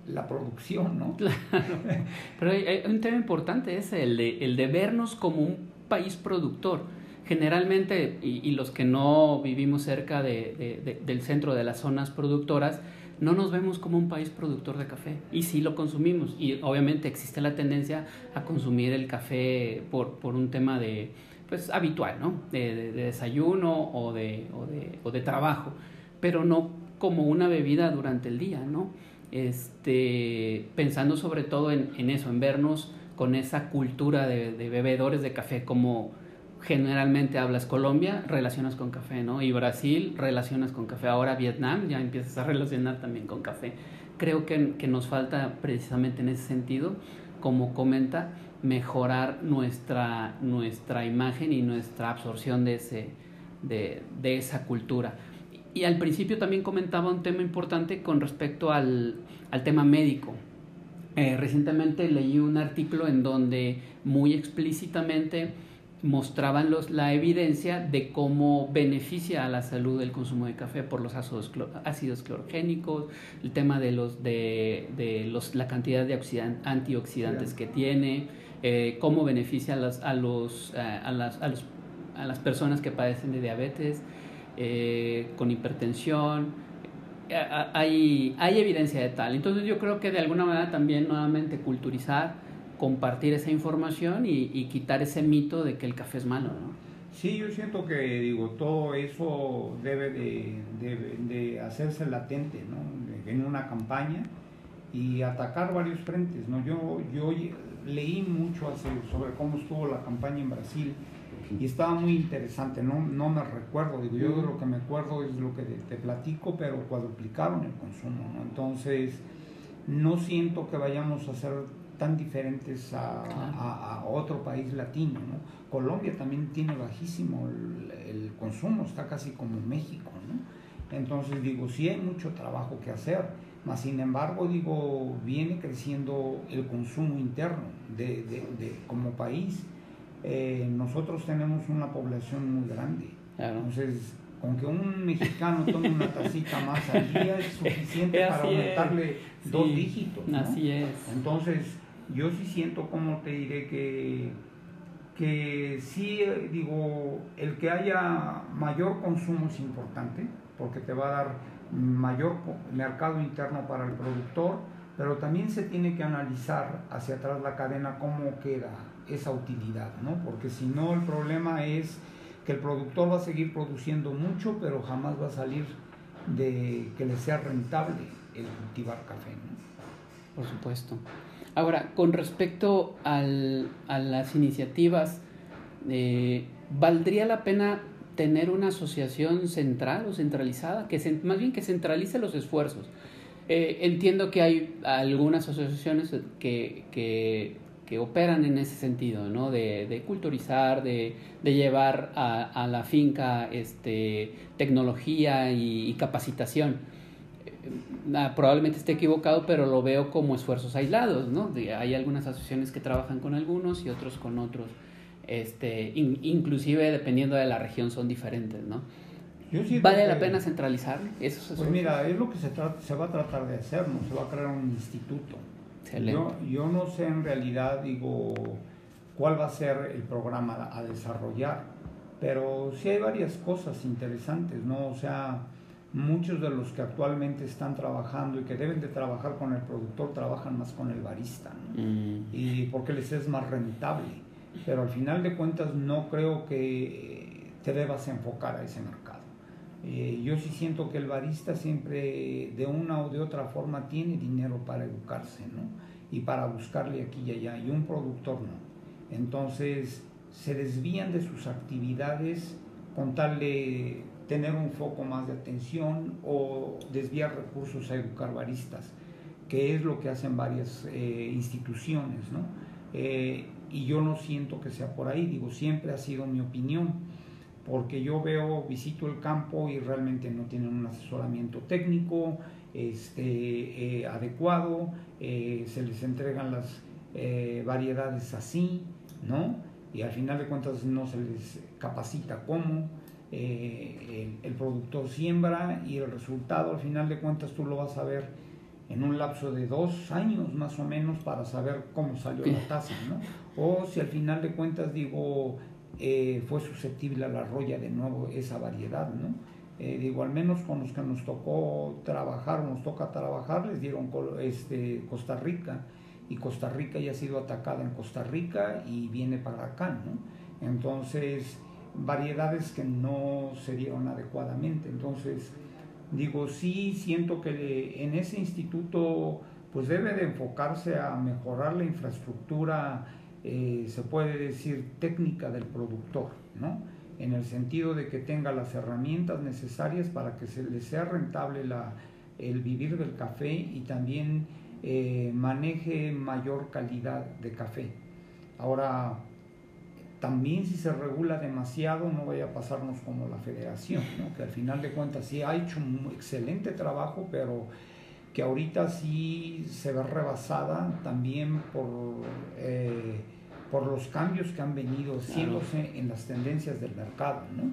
la producción, ¿no? Claro. Pero hay, un tema importante es el de, el de vernos como un país productor. Generalmente, y, los que no vivimos cerca de, del centro de las zonas productoras, no nos vemos como un país productor de café. Y sí lo consumimos. Y obviamente existe la tendencia a consumir el café por, por un tema de, pues, habitual, ¿no? De, desayuno o de, o, de, o de trabajo. Pero no como una bebida durante el día, ¿no? este, pensando sobre todo en, eso, en vernos con esa cultura de, bebedores de café, como generalmente hablas Colombia, relacionas con café, ¿no? Y Brasil, relacionas con café. Ahora Vietnam, ya empiezas a relacionar también con café. Creo que, que nos falta precisamente en ese sentido, como comenta, mejorar nuestra, nuestra imagen y nuestra absorción de, ese, de, de esa cultura. Y al principio también comentaba un tema importante con respecto al, al tema médico. Eh, recientemente leí un artículo en donde muy explícitamente mostraban los, la evidencia de cómo beneficia a la salud el consumo de café por los ácidos, ácidos clorogénicos, el tema de, los, de, de los, la cantidad de antioxidantes que tiene, eh, cómo beneficia a, los, a, los, eh, a, las, a, los, a las personas que padecen de diabetes. Eh, con hipertensión, hay, hay evidencia de tal. Entonces yo creo que de alguna manera también nuevamente culturizar, compartir esa información y, quitar ese mito de que el café es malo. ¿no? Sí, yo siento que digo, todo eso debe de, de, hacerse latente ¿no? en una campaña y atacar varios frentes. ¿no? Yo, yo leí mucho sobre cómo estuvo la campaña en Brasil y estaba muy interesante, no, no me recuerdo, digo, yo de lo que me acuerdo es lo que te, platico, pero cuadruplicaron el consumo, ¿no? Entonces, no siento que vayamos a ser tan diferentes a, otro país latino, ¿no? Colombia también tiene bajísimo el, consumo, está casi como México, ¿no? Entonces digo, sí hay mucho trabajo que hacer, mas sin embargo digo, viene creciendo el consumo interno de, de, de como país eh, nosotros tenemos una población muy grande. Entonces, con que un mexicano tome una tacita más al día es suficiente para aumentarle dos dígitos. Así es. Entonces, yo sí siento, como te diré, que, que sí, digo, el que haya mayor consumo es importante, porque te va a dar mayor mercado interno para el productor, pero también se tiene que analizar hacia atrás la cadena cómo queda esa utilidad, ¿no? Porque si no, el problema es que el productor va a seguir produciendo mucho, pero jamás va a salir de que le sea rentable el cultivar café, ¿no? Por supuesto. Ahora, con respecto al, a las iniciativas, eh, ¿valdría la pena tener una asociación central o centralizada? Que más bien que centralice los esfuerzos. Eh, entiendo que hay algunas asociaciones que, operan en ese sentido, ¿no? De, de culturizar, de, de llevar a, a, la finca este, tecnología y, capacitación. Ah, probablemente esté equivocado, pero lo veo como esfuerzos aislados, ¿no? hay algunas asociaciones que trabajan con algunos y otros con otros. este, inclusive dependiendo de la región son diferentes, ¿no? ¿Vale la pena centralizar? Eso pues mira, es lo que se, se va a tratar de hacer, ¿no? Se va a crear un instituto. Yo, yo no sé en realidad, digo, cuál va a ser el programa a desarrollar, pero sí hay varias cosas interesantes, ¿no? O sea, muchos de los que actualmente están trabajando y que deben de trabajar con el productor trabajan más con el barista, ¿no? Mm. Y porque les es más rentable. Pero al final de cuentas no creo que te debas enfocar a ese mercado. Eh, yo sí siento que el barista siempre de una o de otra forma tiene dinero para educarse, ¿no? Y para buscarle aquí y allá, y un productor no. Entonces se desvían de sus actividades con tal de tener un foco más de atención o desviar recursos a educar baristas, que es lo que hacen varias eh, instituciones, ¿no? Eh, y yo no siento que sea por ahí, digo, siempre ha sido mi opinión porque yo veo, visito el campo y realmente no tienen un asesoramiento técnico este, eh, adecuado, eh, se les entregan las eh, variedades así, ¿no? Y al final de cuentas no se les capacita cómo, el, el, productor siembra y el resultado al final de cuentas tú lo vas a ver en un lapso de dos años más o menos para saber cómo salió la taza, ¿no? O si al final de cuentas digo, eh, fue susceptible a la roya de nuevo esa variedad, ¿no? Eh, digo, al menos con los que nos tocó trabajar, nos toca trabajar, les dieron este, Costa Rica, y Costa Rica ya ha sido atacada en Costa Rica y viene para acá, ¿no? Entonces, variedades que no se dieron adecuadamente. Entonces, digo, sí siento que en ese instituto pues debe de enfocarse a mejorar la infraestructura eh, se puede decir, técnica del productor, ¿no? En el sentido de que tenga las herramientas necesarias para que se le sea rentable la, el vivir del café y también eh, maneje mayor calidad de café. Ahora, también si se regula demasiado no vaya a pasarnos como la federación, ¿no? que al final de cuentas sí ha hecho un excelente trabajo, pero que ahorita sí se ve rebasada también por eh, por los cambios que han venido haciéndose en las tendencias del mercado, ¿no?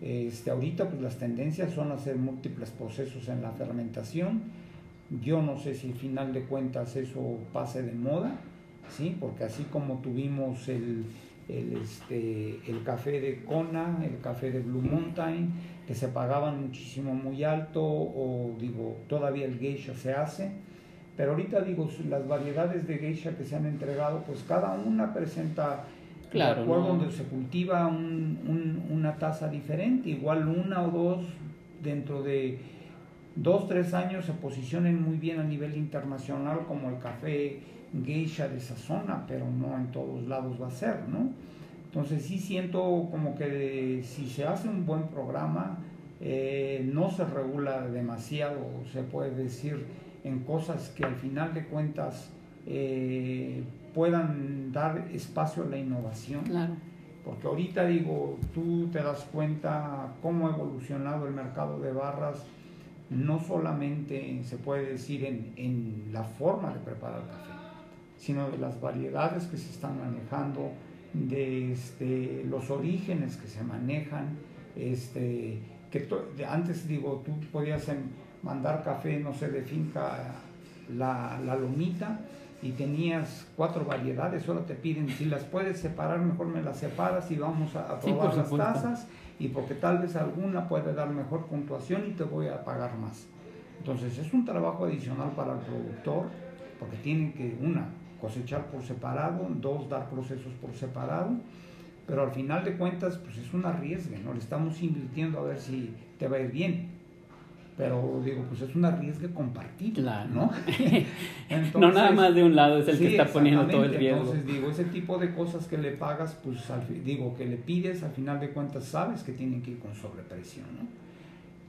Este, ahorita pues las tendencias son hacer múltiples procesos en la fermentación. Yo no sé si al final de cuentas eso pase de moda, ¿sí? Porque así como tuvimos el, el, este, el café de Kona, el café de Blue Mountain, que se pagaban muchísimo muy alto, o digo, todavía el geisha se hace, pero ahorita digo, las variedades de geisha que se han entregado, pues cada una presenta claro, donde se cultiva una taza diferente, igual una o dos dentro de dos, tres años se posicionen muy bien a nivel internacional como el café geisha de esa zona, pero no en todos lados va a ser, ¿no? Entonces sí siento como que si se hace un buen programa, eh, no se regula demasiado, se puede decir, en cosas que al final de cuentas eh, puedan dar espacio a la innovación. Porque ahorita digo, tú te das cuenta cómo ha evolucionado el mercado de barras, no solamente se puede decir en, en la forma de preparar café, sino de las variedades que se están manejando, de este, los orígenes que se manejan, este, que antes digo, tú podías mandar café, no sé, de finca la, la lomita y tenías cuatro variedades, solo te piden, si las puedes separar, mejor me las separas y vamos a, probar las tazas y porque tal vez alguna puede dar mejor puntuación y te voy a pagar más. Entonces es un trabajo adicional para el productor porque tienen que, una, cosechar por separado, dos, dar procesos por separado, pero al final de cuentas pues es un arriesgue, ¿no? Le estamos invirtiendo a ver si te va a ir bien pero digo, pues es un arriesgue compartido, ¿no? no nada más de un lado es el que está poniendo todo el riesgo. Entonces digo, ese tipo de cosas que le pagas, pues digo, que le pides, al final de cuentas sabes que tienen que ir con sobrepresión, ¿no?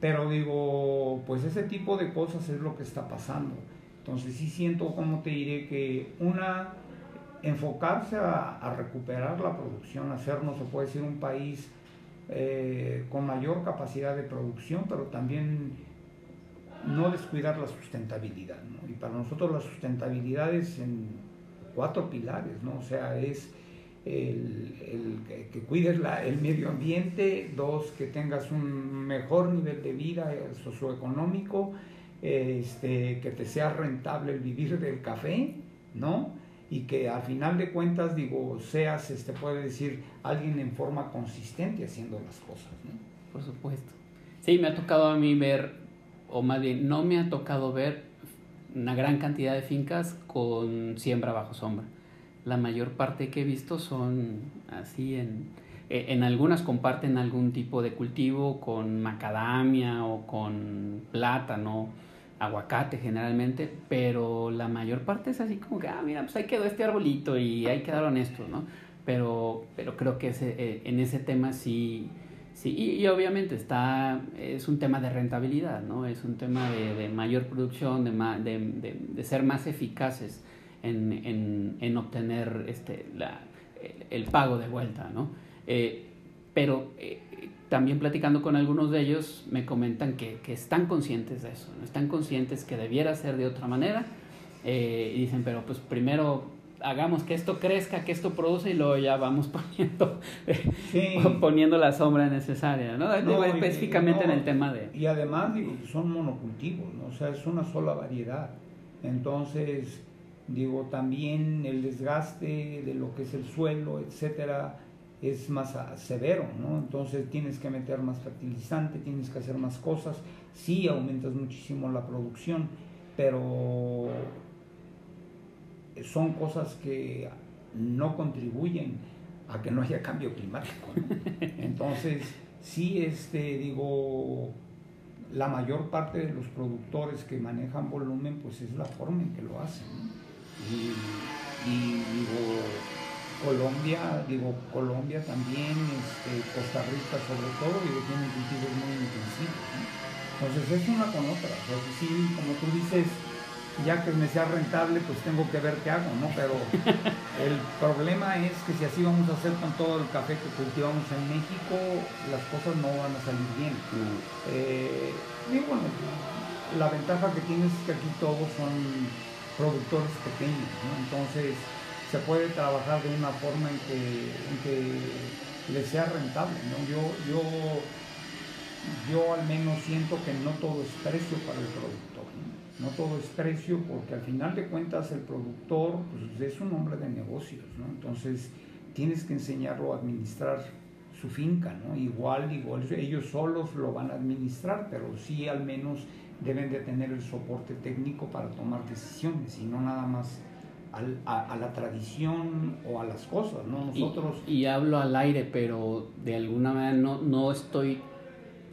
Pero digo, pues ese tipo de cosas es lo que está pasando. Entonces sí siento, como te diré, que una, enfocarse a, recuperar la producción, hacernos, se puede decir, un país eh, con mayor capacidad de producción, pero también no descuidar la sustentabilidad. Y para nosotros la sustentabilidad es en cuatro pilares, ¿no? O sea, es el, que, cuides el medio ambiente, dos, que tengas un mejor nivel de vida socioeconómico, este, que te sea rentable el vivir del café, ¿no? Y que al final de cuentas, digo, seas, este, puede decir, alguien en forma consistente haciendo las cosas, ¿no? Por supuesto. Sí, me ha tocado a mí ver, o más bien, no me ha tocado ver una gran cantidad de fincas con siembra bajo sombra la mayor parte que he visto son así en, e, en algunas comparten algún tipo de cultivo con macadamia o con plátano, aguacate generalmente, pero la mayor parte es así como que, ah, mira, pues ahí quedó este arbolito y ahí quedaron estos, ¿no? Pero, pero creo que ese, eh, en ese tema sí, sí y, obviamente está, es un tema de rentabilidad, ¿no? Es un tema de, de mayor producción, de, de, de, de ser más eficaces en, en, en obtener este, la, el pago de vuelta, ¿no? Eh, pero eh, también platicando con algunos de ellos me comentan que, que están conscientes de eso, ¿no? están conscientes que debiera ser de otra manera eh, y dicen, pero pues primero hagamos que esto crezca, que esto produce y luego ya vamos poniendo, poniendo la sombra necesaria, ¿no? Específicamente en el tema de... Y además digo, son monocultivos, ¿no? O sea, es una sola variedad. Entonces, Digo, también el desgaste de lo que es el suelo, etcétera, es más severo, ¿no? Entonces tienes que meter más fertilizante, tienes que hacer más cosas, sí aumentas muchísimo la producción, pero son cosas que no contribuyen a que no haya cambio climático. Entonces, sí, este, digo, la mayor parte de los productores que manejan volumen, pues es la forma en que lo hacen. ¿no? y, digo, Colombia, digo, Colombia también, este, Costa Rica sobre todo, digo, tienen cultivos muy intensivos. Entonces es una con otra. O sí, como tú dices, ya que me sea rentable, pues tengo que ver qué hago, ¿no? Pero el problema es que si así vamos a hacer con todo el café que cultivamos en México, las cosas no van a salir bien. Eh, y bueno, la ventaja que tienes es que aquí todos son productores pequeños, entonces se puede trabajar de una forma en que, en les sea rentable. Yo, yo, yo al menos siento que no todo es precio para el productor, no, todo es precio porque al final de cuentas el productor pues, es un hombre de negocios, entonces tienes que enseñarlo a administrar su finca, ¿no? igual, igual ellos solos lo van a administrar, pero sí al menos deben de tener el soporte técnico para tomar decisiones y no nada más a, la tradición o a las cosas, ¿no? Nosotros... Y, hablo al aire, pero de alguna manera no, no estoy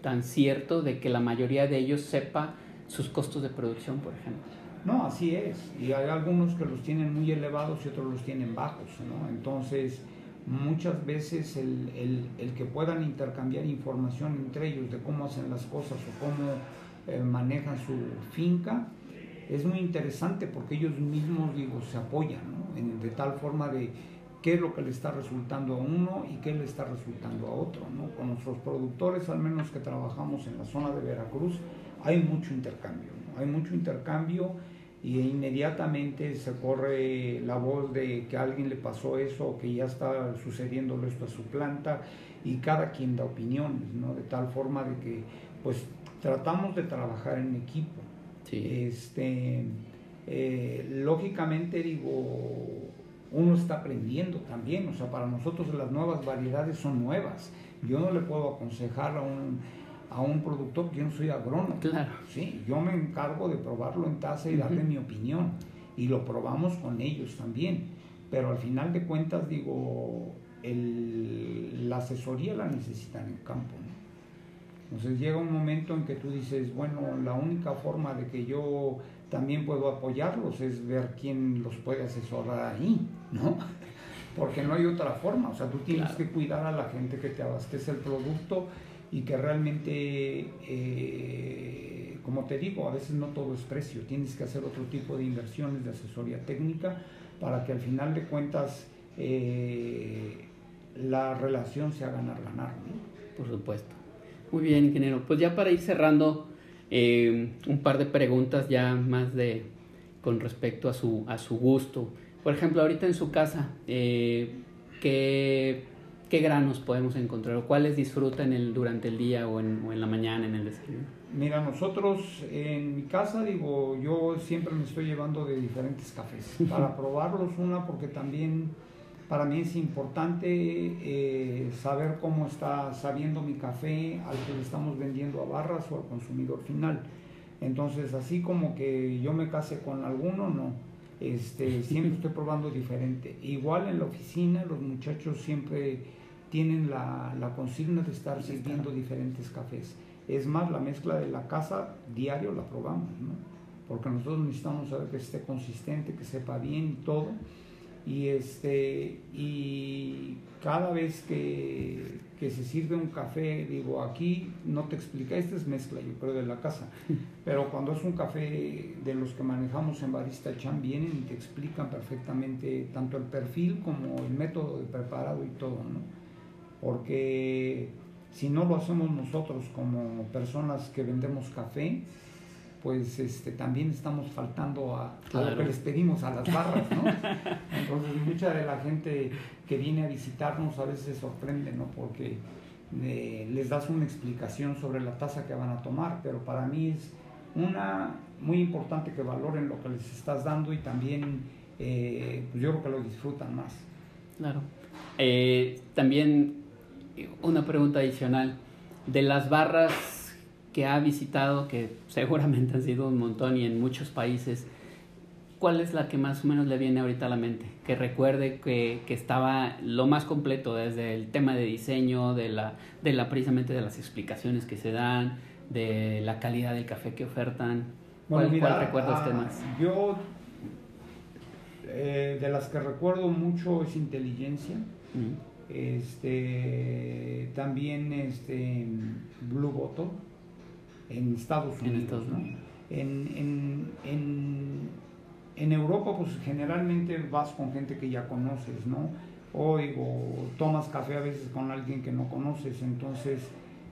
tan cierto de que la mayoría de ellos sepa sus costos de producción, por ejemplo. No, así es. Y hay algunos que los tienen muy elevados y otros los tienen bajos, ¿no? Entonces, muchas veces el, el, el que puedan intercambiar información entre ellos de cómo hacen las cosas o cómo eh, manejan su finca, es muy interesante porque ellos mismos, digo, se apoyan, ¿no? de tal forma de qué es lo que le está resultando a uno y qué le está resultando a otro, ¿no? Con nuestros productores, al menos que trabajamos en la zona de Veracruz, hay mucho intercambio, Hay mucho intercambio y inmediatamente se corre la voz de que a alguien le pasó eso o que ya está sucediendo esto a su planta y cada quien da opiniones, ¿no? De tal forma de que pues tratamos de trabajar en equipo. Este, eh, lógicamente digo, uno está aprendiendo también, o sea, para nosotros las nuevas variedades son nuevas. Yo no le puedo aconsejar a un, a un productor que yo no soy agrónomo. Claro. Sí, yo me encargo de probarlo en casa y darle mi opinión. Y lo probamos con ellos también. Pero al final de cuentas, digo, el, la asesoría la necesitan en campo. Entonces llega un momento en que tú dices, bueno, la única forma de que yo también puedo apoyarlos es ver quién los puede asesorar ahí, ¿no? Porque no hay otra forma, o sea, tú tienes que cuidar a la gente que te abastece el producto y que realmente, eh, como te digo, a veces no todo es precio, tienes que hacer otro tipo de inversiones de asesoría técnica para que al final de cuentas eh, la relación sea ganar-ganar. ¿no? Por supuesto. Muy bien, ingeniero. Pues ya para ir cerrando, eh, un par de preguntas ya más de con respecto a su, a su gusto. Por ejemplo, ahorita en su casa, eh, ¿qué, qué granos podemos encontrar o cuáles disfrutan el, durante el día o en, o en la mañana en el desayuno? Mira, nosotros en mi casa, digo, yo siempre me estoy llevando de diferentes cafés para probarlos, una porque también para mí es importante eh, saber cómo está sabiendo mi café al que le estamos vendiendo a barras o al consumidor final. Entonces, así como que yo me case con alguno, no. Este, siempre estoy probando diferente. Igual en la oficina, los muchachos siempre tienen la, la consigna de estar sirviendo diferentes cafés. Es más, la mezcla de la casa diario la probamos, ¿no? Porque nosotros necesitamos saber que esté consistente, que sepa bien y todo y, este, y cada vez que, que, se sirve un café, digo, aquí no te explica, esta es mezcla, yo creo, de la casa, pero cuando es un café de los que manejamos en Barista Chan, vienen y te explican perfectamente tanto el perfil como el método de preparado y todo, ¿no? Porque si no lo hacemos nosotros como personas que vendemos café, pues este, también estamos faltando a, lo que les pedimos a las barras, ¿no? Entonces mucha de la gente que viene a visitarnos a veces se sorprende, ¿no? Porque eh, les das una explicación sobre la taza que van a tomar, pero para mí es una muy importante que valoren lo que les estás dando y también eh, pues yo creo que lo disfrutan más. Claro. Eh, también una pregunta adicional. De las barras que ha visitado, que seguramente han sido un montón y en muchos países, ¿cuál es la que más o menos le viene ahorita a la mente? Que recuerde que, que estaba lo más completo, desde el tema de diseño, de la, de la precisamente de las explicaciones que se dan, de la calidad del café que ofertan. ¿Cuál, ¿cuál recuerda usted ah, más? Yo, eh, de las que recuerdo mucho es inteligencia. Este, también este, Blue Bottle en Estados Unidos. En, en, Europa, pues generalmente vas con gente que ya conoces, ¿no? O tomas café a veces con alguien que no conoces, entonces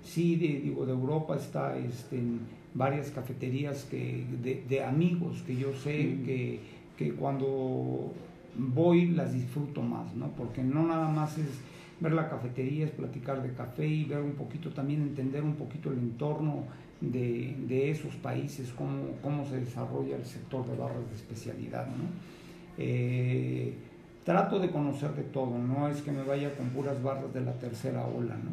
sí, de, digo, de Europa está este, en varias cafeterías que, de, amigos que yo sé que, que cuando voy las disfruto más, ¿no? Porque no nada más es ver la cafetería, es platicar de café y ver un poquito también, entender un poquito el entorno de, de esos países, cómo, cómo, se desarrolla el sector de barras de especialidad. ¿no? Eh, trato de conocer de todo, no es que me vaya con puras barras de la tercera ola, ¿no?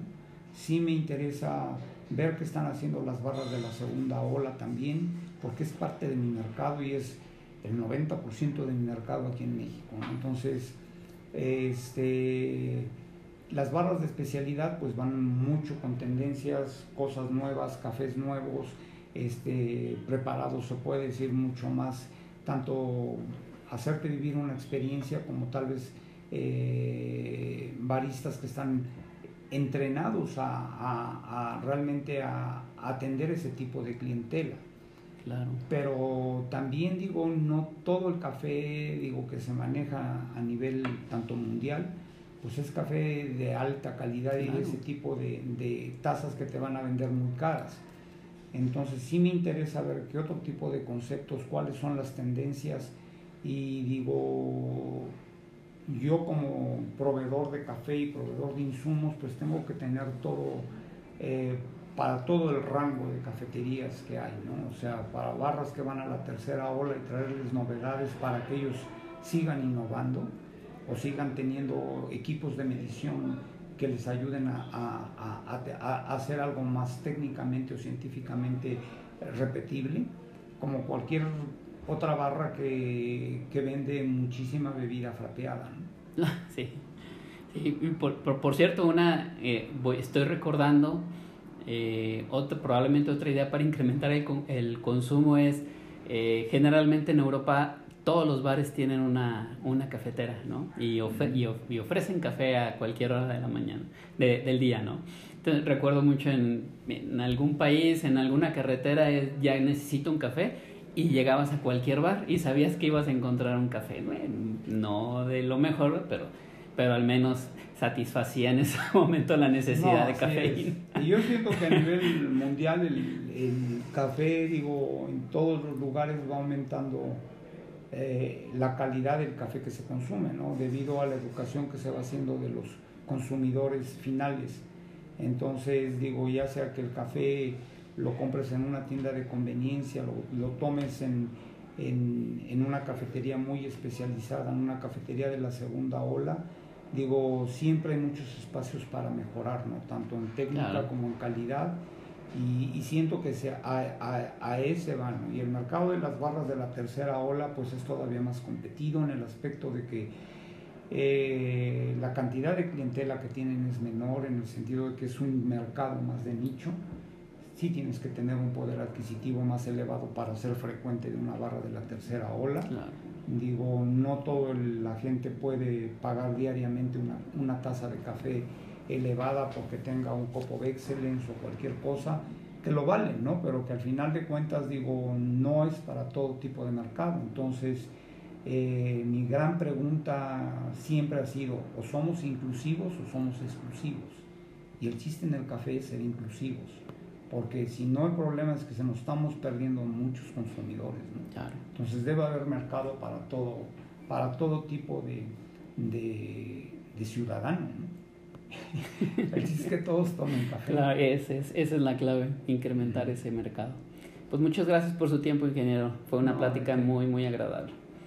Sí me interesa ver qué están haciendo las barras de la segunda ola también, porque es parte de mi mercado y es el 90% de mi mercado aquí en México. Entonces, este las barras de especialidad pues van mucho con tendencias, cosas nuevas, cafés nuevos, este, preparados, se puede decir mucho más, tanto hacerte vivir una experiencia como tal vez eh, baristas que están entrenados a, realmente a, atender ese tipo de clientela. Claro. Pero también digo, no todo el café digo que se maneja a nivel tanto mundial, pues es café de alta calidad y ese tipo de, de, tazas que te van a vender muy caras. Entonces sí me interesa ver qué otro tipo de conceptos, cuáles son las tendencias y digo, yo como proveedor de café y proveedor de insumos, pues tengo que tener todo eh, para todo el rango de cafeterías que hay, ¿no? O sea, para barras que van a la tercera ola y traerles novedades para que ellos sigan innovando o sigan teniendo equipos de medición que les ayuden a, hacer algo más técnicamente o científicamente repetible, como cualquier otra barra que, vende muchísima bebida frapeada. Sí. por, cierto, una eh, estoy recordando eh, otra, probablemente otra idea para incrementar el, el consumo es eh, generalmente en Europa todos los bares tienen una, una cafetera, ¿no? Y, y, ofrecen café a cualquier hora de la mañana, del día, ¿no? Entonces, recuerdo mucho en, en, algún país, en alguna carretera, ya necesito un café y llegabas a cualquier bar y sabías que ibas a encontrar un café. no de lo mejor, pero, pero al menos satisfacía en ese momento la necesidad de café. Y yo siento que a nivel mundial el, el café, digo, en todos los lugares va aumentando eh, la calidad del café que se consume, ¿no? debido a la educación que se va haciendo de los consumidores finales. Entonces, digo, ya sea que el café lo compres en una tienda de conveniencia, lo, lo tomes en, en, en, una cafetería muy especializada, en una cafetería de la segunda ola, digo, siempre hay muchos espacios para mejorar, ¿no? tanto en técnica claro. como en calidad y, y siento que se, a, a, a, ese van. Y el mercado de las barras de la tercera ola pues es todavía más competido en el aspecto de que eh, la cantidad de clientela que tienen es menor en el sentido de que es un mercado más de nicho. Sí tienes que tener un poder adquisitivo más elevado para ser frecuente de una barra de la tercera ola. Claro. Digo, no toda la gente puede pagar diariamente una, una taza de café elevada porque tenga un copo de excellence o cualquier cosa, que lo valen, ¿no? Pero que al final de cuentas, digo, no es para todo tipo de mercado. Entonces, eh, mi gran pregunta siempre ha sido, o somos inclusivos o somos exclusivos. Y el chiste en el café es ser inclusivos, porque si no el problema es que se nos estamos perdiendo muchos consumidores, ¿no? Claro. Entonces debe haber mercado para todo, para todo tipo de, de, de ciudadano, ¿no? El chiste es que todos tomen café. Claro, esa es, esa es la clave, incrementar ese mercado. Pues muchas gracias por su tiempo, ingeniero. Fue una No, plática muy, muy agradable.